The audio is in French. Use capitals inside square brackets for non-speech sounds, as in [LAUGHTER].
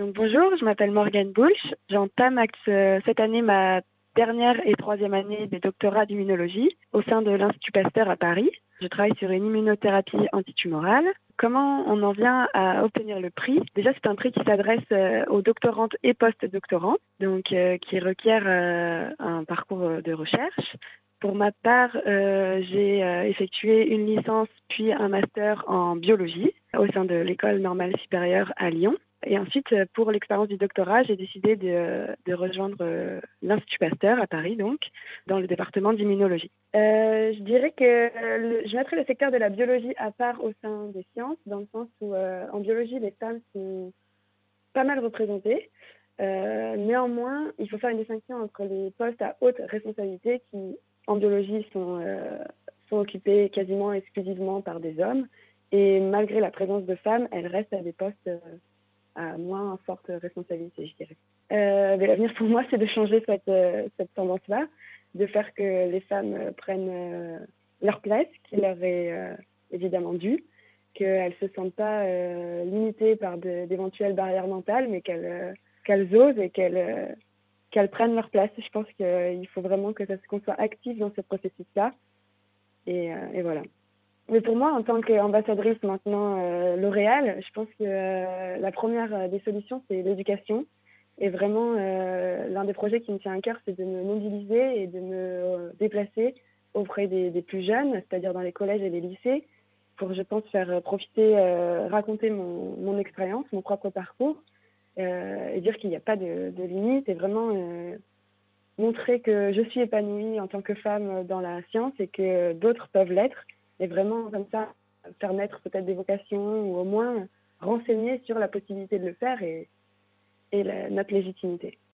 Donc, bonjour, je m'appelle Morgane Boulch. J'entame euh, cette année ma dernière et troisième année de doctorat d'immunologie au sein de l'Institut Pasteur à Paris. Je travaille sur une immunothérapie antitumorale. Comment on en vient à obtenir le prix? Déjà, c'est un prix qui s'adresse euh, aux doctorantes et post-doctorantes, donc euh, qui requiert un parcours de recherche. Pour ma part, j'ai effectué une licence puis un master en biologie au sein de l'école normale supérieure à Lyon. Et ensuite, euh, pour l'expérience du doctorat, j'ai décidé de, rejoindre euh, l'Institut Pasteur à Paris, donc, dans le département d'immunologie. Euh, je dirais que je mettrais le secteur de la biologie à part au sein des sciences, dans le sens où en biologie, les femmes sont pas mal représentées. néanmoins, il faut faire une distinction entre les postes à haute responsabilité qui, en biologie, sont, sont occupés quasiment exclusivement par des hommes. Et malgré la présence de femmes, elles restent à des postes à moins forte responsabilité, je dirais. Euh, mais l'avenir pour moi, [LAUGHS] c'est de changer cette, euh, cette tendance-là, de faire que les femmes euh, prennent leur place, qui leur est évidemment due, qu'elles ne se sentent pas limitées par d'éventuelles barrières mentales, mais qu'elles qu'elles osent et qu'elles prennent leur place. Je pense qu'il faut vraiment qu'on soit actif dans ce processus-là. Et voilà. Mais pour moi, en tant qu'ambassadrice maintenant euh, L'Oréal, je pense que euh, la première euh, des solutions, c'est l'éducation. Et vraiment, l'un des projets qui me tient à cœur, c'est de me mobiliser et de me déplacer auprès des, plus jeunes, c'est-à-dire dans les collèges et les lycées, pour, je pense, faire profiter, raconter mon, expérience, mon propre parcours, et dire qu'il n'y a pas de, de, limite, et vraiment montrer que je suis épanouie en tant que femme dans la science et que d'autres peuvent l'être et vraiment comme ça faire naître peut-être des vocations ou au moins renseigner sur la possibilité de le faire et, et notre légitimité.